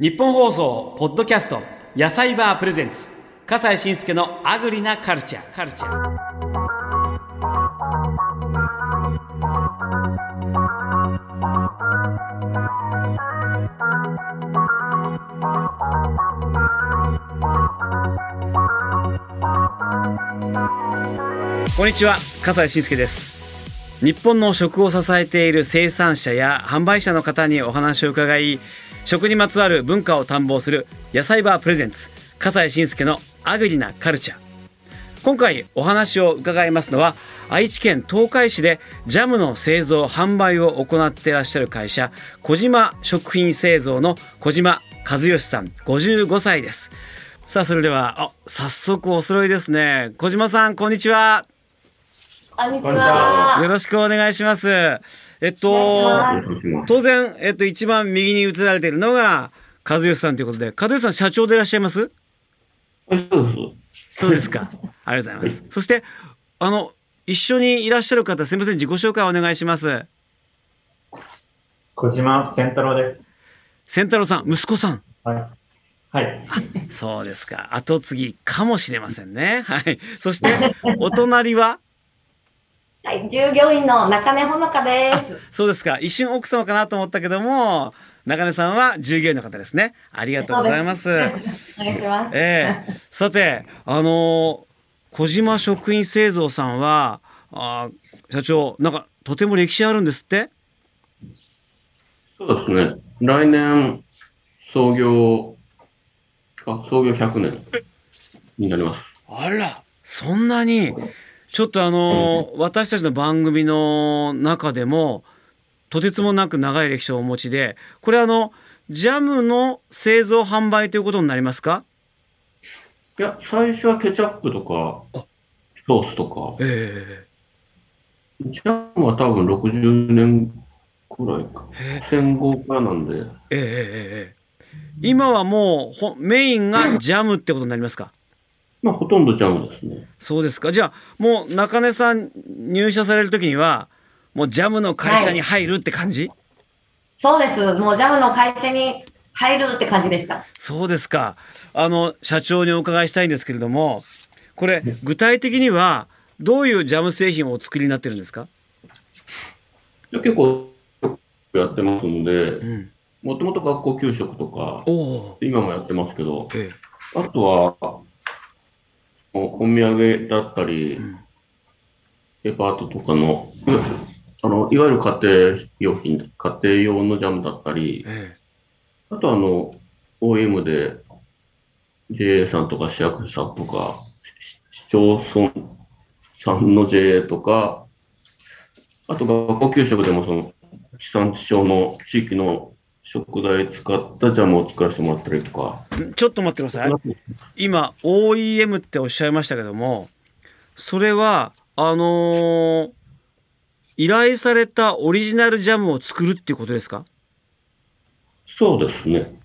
日本放送ポッドキャスト野菜バープレゼンツ。笠西慎介のアグリなカルチャーカルチャーこんにちは笠西慎介です。日本の食を支えている生産者や販売者の方にお話を伺い食にまつわる文化を探訪する野菜バープレゼンツ笠西慎介のアグリなカルチャー。今回お話を伺いますのは愛知県東海市でジャムの製造販売を行っていらっしゃる会社小島食品製造の小島和義さん55歳です。さあそれではあ早速お揃いですね。小島さんこんにちは。よろしくお願いします。えっと当然、えっと、一番右に映られているのが和義さんということで和義さん社長でいらっしゃいます？そうです。そうですか。ありがとうございます。そしてあの一緒にいらっしゃる方すみません。自己紹介お願いします。小島千太郎です。千太郎さん息子さん。はい。はい。そうですか。後継ぎかもしれませんね。はい。そしてお隣は？はい、従業員の中根ほのかです。そうですか一瞬奥様かなと思ったけども中根さんは従業員の方ですねありがとうございますお願いします。ええさてあのー小島食品製造さんはあー社長なんかとても歴史あるんですって？そうですね。来年、創業、あ創業100年になります。あらそんなにちょっとあのー私たちの番組の中でもとてつもなく長い歴史をお持ちでこれあのジャムの製造販売ということになりますか？いや、最初はケチャップとかあ、ソースとか、えジャムは多分60年くらいか。え。戦後からなんで、ええええええ。今はもうほメインがジャムってことになりますか？まあほとんどジャムですね。そうですか。じゃあもう中根さん入社される時にはもうジャムの会社に入るって感じ、そうです。もうジャムの会社に入るって感じでした。そうですか。あの社長にお伺いしたいんですけれどもこれ具体的にはどういうジャム製品をお作りになってるんですか、で結構やってますのでう、ん、もともと学校給食とか、おお、今もやってますけど、え。あとは、おお土産だったり、デパートとかの、い わあのいわゆる家庭用品、家庭用のジャムだったり、えあとあの、OM で JA さんとか市役所さんとか、し市町村さんの JA とか、あと学校給食でもその地産地消の地域の食材使ったジャムを作らせてもらったりとか、ちょっと待ってください。今 OEM っておっしゃいましたけどもそれはあのー依頼されたオリジナルジャムを作るっていうことですか？そうですね。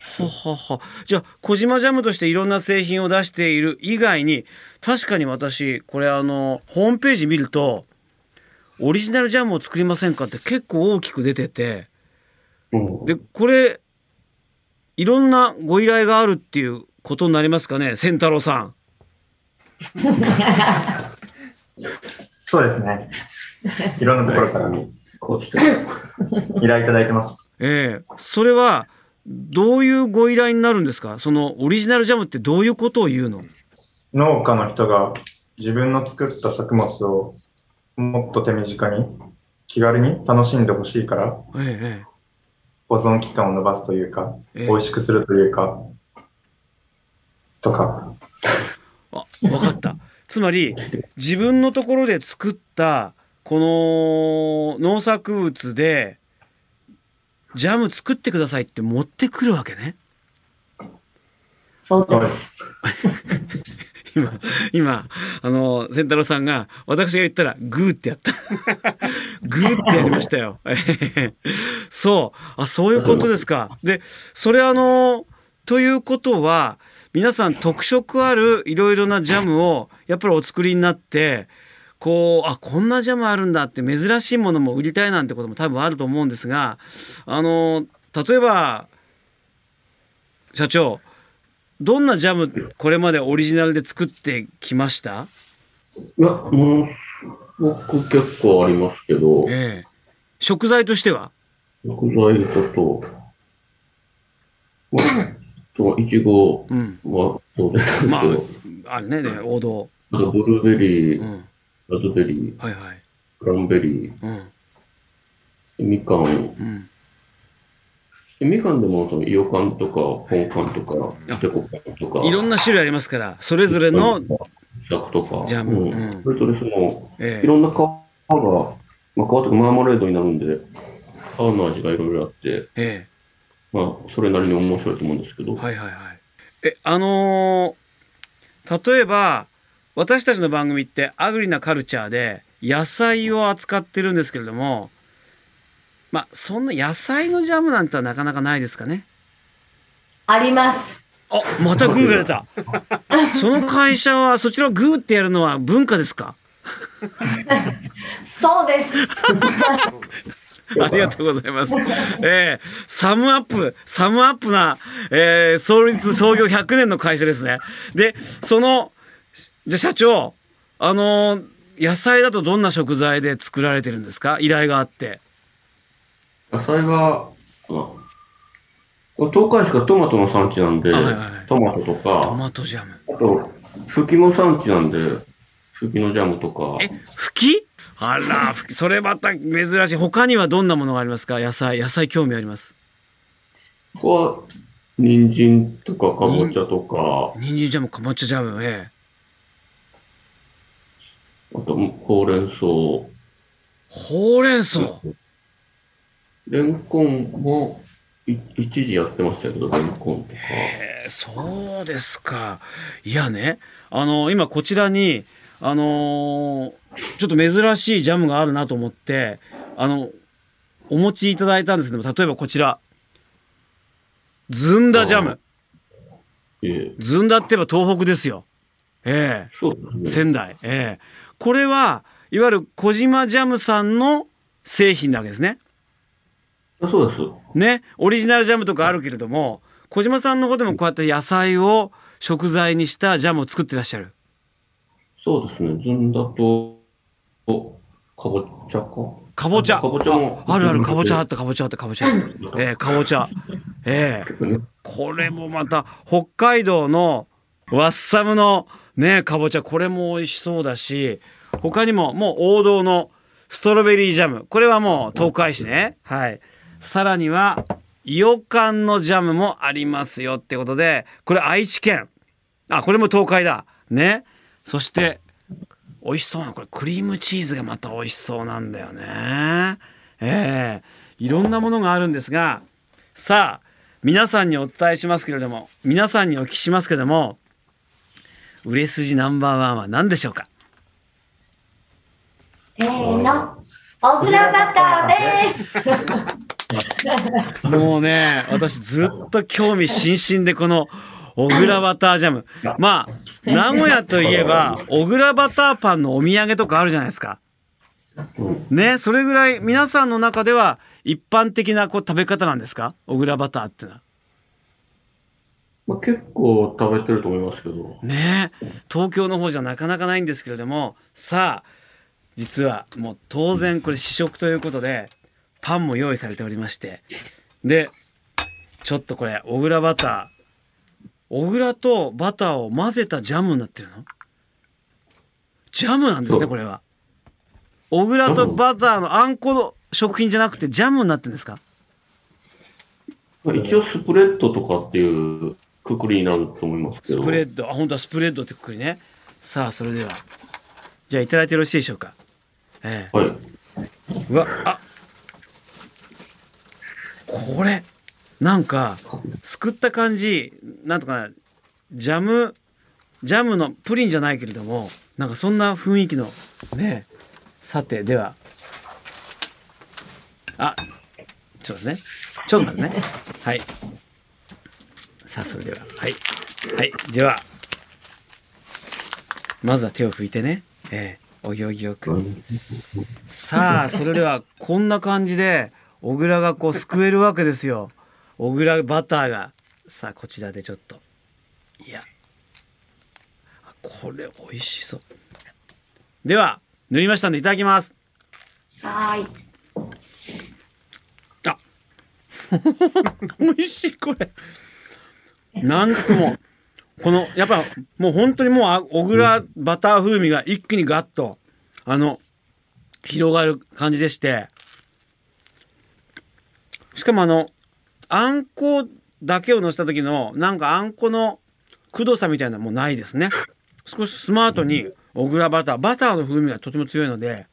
ははは。じゃあ小島ジャムとしていろんな製品を出している以外に確かに私これあのホームページ見るとオリジナルジャムを作りませんかって結構大きく出ててうんでこれいろんなご依頼があるっていうことになりますかね千太郎さん。そうですね。いろんなところからこうして。依頼いただいてます。ええそれはどういうご依頼になるんですか？そのオリジナルジャムってどういうことを言うの？農家の人が自分の作った作物をもっと手短に気軽に楽しんでほしいからええ保存期間を伸ばすというか、ええ美味しくするというか、とか。あ分かったつまり自分のところで作ったこの農作物でジャム作ってくださいって持ってくるわけねそうです。今今あの千太郎さんが私が言ったらグーってやった。グーってやりましたよ。そう。あそういうことですか。でそれあのということは皆さん特色あるいろいろなジャムをやっぱりお作りになってこうあこんなジャムあるんだって珍しいものも売りたいなんてことも多分あると思うんですがあの例えば社長どんなジャムこれまでオリジナルで作ってきました？いや、もう、僕結構ありますけど、ええ。食材としては？食材だと、まあ、といちごうん。はそうですけど、まああれねね王道。あとブルーベリー、うん。ラズベリー、はいはい。クランベリうん。ー、みかん、うん。でみかんでもそのイヨカンとか、ポンカンとあか、デコカンとか、いろんな種類ありますからそれぞれの、シャクとか、ジャムうん。うん。それぞれその、えいろんな皮が、まあ、皮とかマーマレードになるんで、皮の味がいろいろあって、ええ。まあ、それなりに面白いと思うんですけど、えはいはいはい。えあのー例えば私たちの番組ってアグリなカルチャーで野菜を扱ってるんですけれどもまあそんな野菜のジャムなんてはなかなかないですかねあります。あまたグーが出たその会社はそちらをグーってやるのは文化ですか？そうです。ありがとうございます。えー、サムアップ、サムアップな、えー、創立創業100年の会社ですね。で、その、じゃあ社長、あのー野菜だとどんな食材で作られてるんですか？依頼があって。野菜は、あこれ東海市がトマトの産地なんで、あはいはいはいトマトとトか、マトジャム。あと、フキも産地なんで、フキのジャムとか、え、ふき？あら、ふきそれまた珍しい。他にはどんなものがありますか？野菜。野菜興味あります？ここは、人参とかかぼちゃとか、人参ジャム、かぼちゃジャム、ええあと、ほうれん草、ほうれん草？レンコンも、い一時やってましたけど、レンコンとか。えーそうですか。いやね、あの今こちらにあのーちょっと珍しいジャムがあるなと思ってあのお持ちいただいたんですけども例えばこちらずんだジャムええずんだって言えば東北ですよ。ええね。仙台。ええこれはいわゆる小島ジャムさんの製品なわけですね。あそうです。ね、オリジナルジャムとかあるけれども小島さんの方でもこうやって野菜を食材にしたジャムを作ってらっしゃる。そうですね。ずんだと、おかぼちゃか？かぼちゃ。かぼちゃも。ああるあるかぼちゃあったかぼちゃあったかぼちゃ。ええかぼちゃ。ええねこれもまた北海道のワッサムのねかぼちゃこれも美味しそうだし他にももう王道のストロベリージャムこれはもう東海市ねはいさらにはイヨカンのジャムもありますよってことでこれ愛知県。あこれも東海だ。ね。そして美味しそうなこれクリームチーズがまた美味しそうなんだよね。ええ。いろんなものがあるんですがさあ皆さんにお伝えしますけれども皆さんにお聞きしますけれども売れ筋ナンバーワンは何でしょうか？せーの。小倉バターです。もうね私ずっと興味津々でこの小倉バタージャム。まあ名古屋といえば小倉バターパンのお土産とかあるじゃないですか。うんねそれぐらい皆さんの中では一般的なこう食べ方なんですか？小倉バターってのは。まあ、結構食べてると思いますけど。ねえ東京の方じゃなかなかないんですけれども。さあ実はもう当然これ試食ということでパンも用意されておりまして。でちょっとこれ小倉バター。小倉とバターを混ぜたジャムになってるの？ジャムなんですねこれは。小倉とバターのあんこの食品じゃなくてジャムになってるんですか？まあ、一応スプレッドとかっていうくくりになると思いますけスど。プレッド。あ本当はスプレッドってくくりね。さあそれでは。じゃあいただいてよろしいでしょうか？ええ。はい。うわあこれなんかすくった感じなんとかジャムジャムのプリンじゃないけれどもなんかそんな雰囲気のねさてでは。あそうですね。ちょっと待ってね。はい。さあそれでは。はい。はい。では。まずは手を拭いてね。ええ。お行儀よく。さあそれではこんな感じで小倉がこうすくえるわけですよ。小倉バターが。さあこちらでちょっと。いや。あこれ美味しそう。では塗りましたんでいただきます。はーい。あ。美味しいこれ。なんとも。このやっぱもう本当にもうあ小倉バター風味が一気にガッとあの広がる感じでしてしかもあのあんこだけを乗せた時のなんかあんこのくどさみたいなのもないですね。少しスマートに小倉バターバターの風味がとても強いので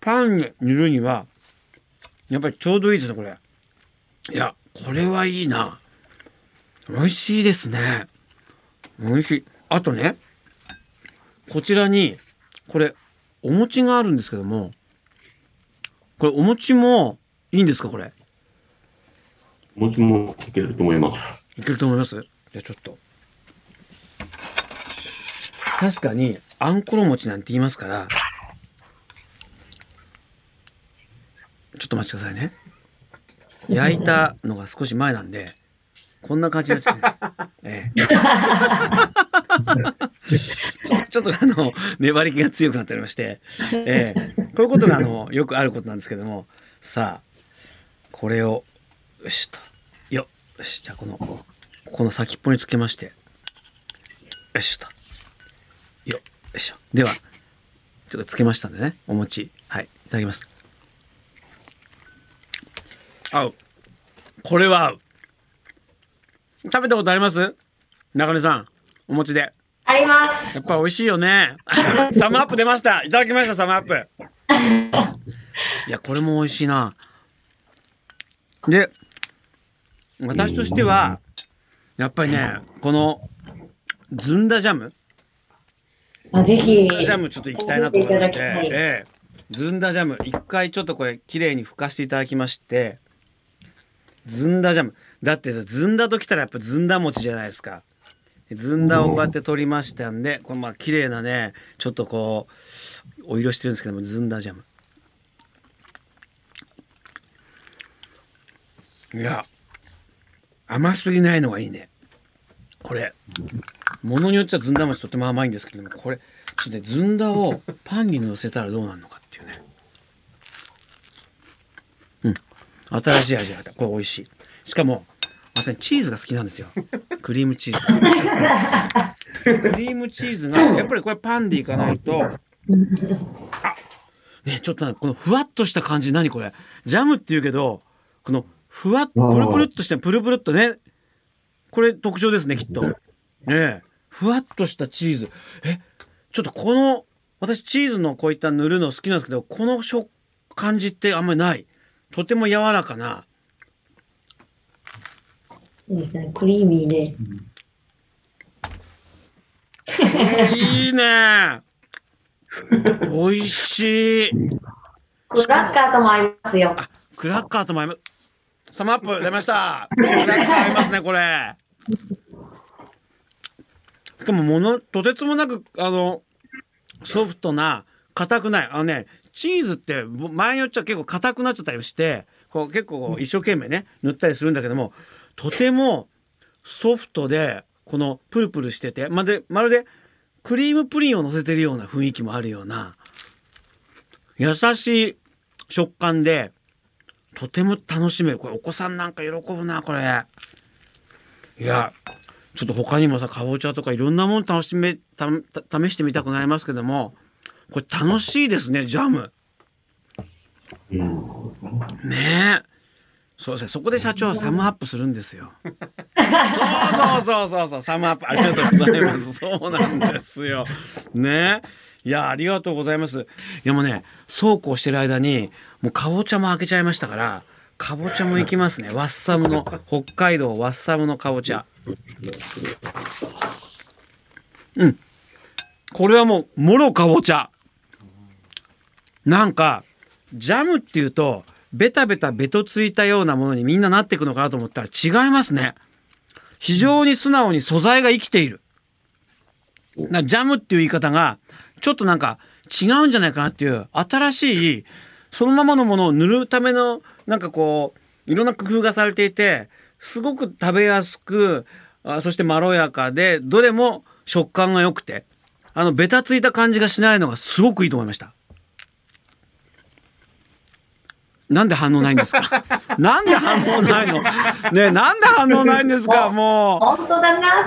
パンに塗るにはやっぱりちょうどいいですねこれ。いやこれはいいな。美味しいですね。美味しい。あとねこちらにこれお餅があるんですけどもこれお餅もいいんですかこれ？お餅もいけると思います。いけると思います？じゃあちょっと。確かにあんころ餅なんて言いますから。ちょっと待ちくださいね。焼いたのが少し前なんでこんな感じになっちゃってね、ええ、ちょっとちょっとあの粘り気が強くなっておりまして、ええ、こういうことがあのよくあることなんですけども。さあこれをよしと。よよし。じゃあこのここの先っぽにつけまして。よしと。よよいしょ。ではちょっとつけましたんでね。お餅。はい。いただきます。合う。これは合う。食べたことあります？中根さん。お餅で。あります。やっぱ美味しいよね。サムアップ出ました。いただきましたサムアップ。いやこれも美味しいなで私としてはやっぱりねこのずんだジャム。あぜひ。ジャムちょっと行きたいなと思いまして、ずんだジャム一回ちょっとこれ綺麗に拭かしていただきましてずんだジャム。だってさずんだときたらやっぱずんだ餅じゃないですか。ずんだをこうやって取りましたんでこれまあ綺麗なねちょっとこうお色してるんですけどもずんだジャムいや甘すぎないのがいいね。これものによってはずんだ餅とても甘いんですけどもこれちょっとねずんだをパンに乗せたらどうなるのかっていうね。うん。新しい味がこれ美味しい。しかも私チーズが好きなんですよ。クリームチーズ。クリームチーズがやっぱりこれパンでいかないとあねちょっとこのふわっとした感じ何これ？ジャムっていうけどこのふわっプルプルっとしてプルプルっとね。これ特徴ですねきっと。ねえ。ふわっとしたチーズ。えちょっとこの私チーズのこういった塗るの好きなんですけどこの食感じってあんまりない。とても柔らかな。いいですね。クリーミーで。いいね。美味しい。クラッカーとも合いますよ。あクラッカーとも合いますサムアップ出ました。合いますねこれ。しかもものとてつもなくあのソフトな硬くない。あのねチーズって前によっちゃ結構硬くなっちゃったりしてこう結構一生懸命ね塗ったりするんだけどもとてもソフトでこのプルプルしててまでまるでクリームプリンを乗せてるような雰囲気もあるような優しい食感でとても楽しめる。これお子さんなんか喜ぶなこれ。いやちょっと他にもさかぼちゃとかいろんなもの楽しめた試してみたくなりますけどもこれ楽しいですねジャム。うん。ねえ。そうですね。そこで社長はサムアップするんですよ。そうそうそうそうそう。サムアップ。ありがとうございます。そうなんですよ。ねいやありがとうございます。いやもうねそうこうしてる間にもうかぼちゃも開けちゃいましたからかぼちゃもいきますね。ワッサムの北海道ワッサムのかぼちゃ。うん。これはもうもろかぼちゃ。なんかジャムっていうとベタベタベトついたようなものにみんななっていくのかなと思ったら違いますね。非常に素直に素材が生きている。なジャムっていう言い方がちょっとなんか違うんじゃないかなっていう新しいそのままのものを塗るためのなんかこういろんな工夫がされていてすごく食べやすくあそしてまろやかでどれも食感が良くてあのベタついた感じがしないのがすごくいいと思いました。なんで反応ないんですか？なんで反応ないの？ねえなんで反応ないんですか？も本当だな。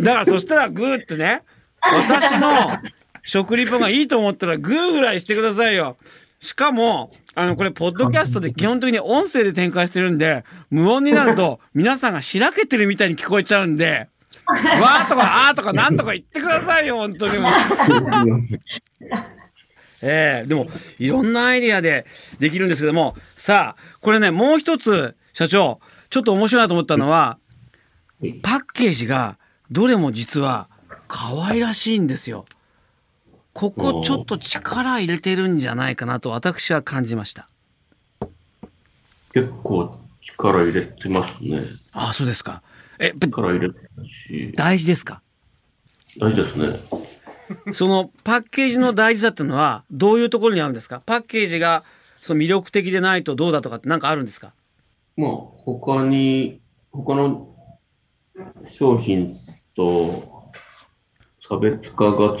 だからそしたらグーってね、私の食リポがいいと思ったらグーぐらいしてくださいよ。しかも、あの、これ、ポッドキャストで 基本的に音声で展開してるんで、無音になると、皆さんがしらけてるみたいに聞こえちゃうんで、わーとかあーとかなんとか言ってくださいよ、本当にもう。ええでもいろんなアイディアでできるんですけどもさあこれねもう一つ社長ちょっと面白いなと思ったのはパッケージがどれも実は可愛らしいんですよ。ここちょっと力入れてるんじゃないかなと私は感じました。結構力入れてますね。ああそうですか。え力入れてるし、大事ですか？大事ですね。そのパッケージの大事さっていうのはどういうところにあるんですか？パッケージがその魅力的でないとどうだとかって何かあるんですか？まあ、他に、他の商品と差別化が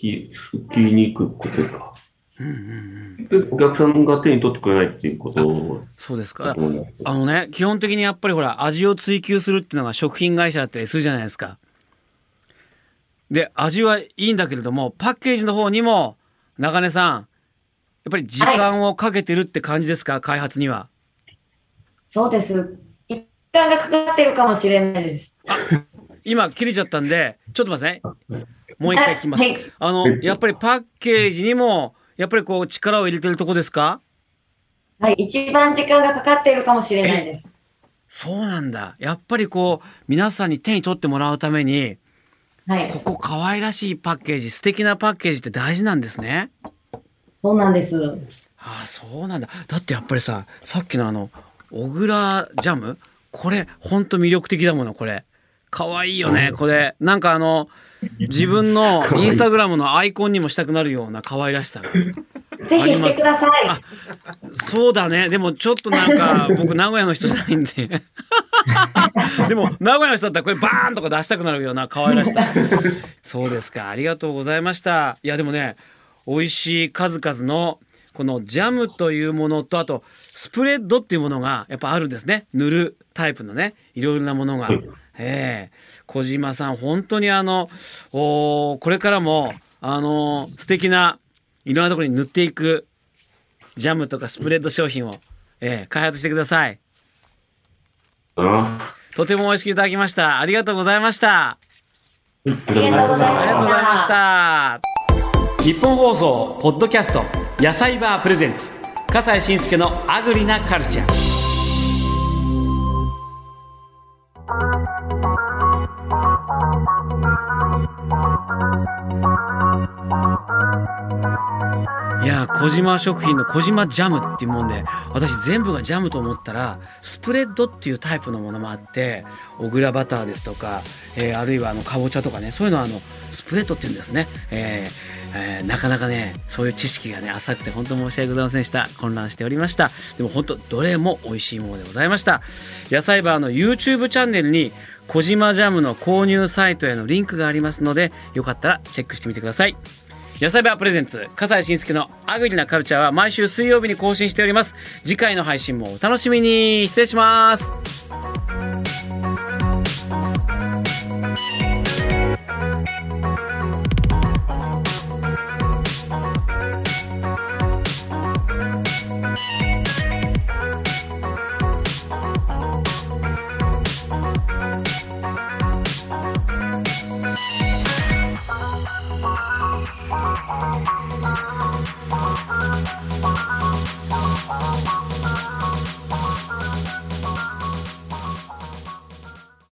つきつきにくくてか。でお客さんが手に取ってくれないっていうことそうですか。あのね基本的にやっぱりほら味を追求するっていうのが食品会社だったりするじゃないですか。で味はいいんだけれどもパッケージの方にも中根さんやっぱり時間をかけてるって感じですか、開発には。そうです。一間がかかってるかもしれないです。今切れちゃったんでちょっと待ってねもう一回聞きます。はい。あのやっぱりパッケージにもやっぱりこう力を入れてるとこですか？はい、一番時間がかかっているかもしれないです。そうなんだ。やっぱりこう皆さんに手に取ってもらうためにはい、ここ可愛らしいパッケージ素敵なパッケージって大事なんですね。そうなんです。ああそうなんだ。だってやっぱりささっきのあの小倉ジャム？これほんと魅力的だものこれ。可愛いよねこれ。なんかあの自分のインスタグラムのアイコンにもしたくなるような可愛らしさがぜひしてください。そうだね。でもちょっとなんか 僕名古屋の人じゃないんで。でも名古屋の人だったらこれバーンとか出したくなるような可愛らしさ。そうですか。ありがとうございました。いやでもね美味しい数々のこのジャムというものとあとスプレッドっていうものがやっぱあるんですね塗るタイプのねいろいろなものが。ええ小島さん本当にあのおーこれからもあの素敵ないろんなところに塗っていくジャムとかスプレッド商品を、ええ開発してください。あとても美味しくいただきました。ありがとうございました。ありありがとうございまありがとうございました。日本放送ポッドキャスト野菜バープレゼンツ笠西慎介のアグリなカルチャー。いやー小島食品の小島ジャムっていうもんで私全部がジャムと思ったらスプレッドっていうタイプのものもあって小倉バターですとか、えーあるいはあのかぼちゃとかねそういうのはあのスプレッドっていうんですね、えーえーなかなかねそういう知識がね浅くて本当申し訳ございませんでした。混乱しておりました。でも本当どれも美味しいものでございました。野菜バーの YouTube チャンネルに小島ジャムの購入サイトへのリンクがありますのでよかったらチェックしてみてください。野菜バープレゼンツ笠西慎介のアグリなカルチャーは毎週水曜日に更新しております。次回の配信もお楽しみに。失礼します。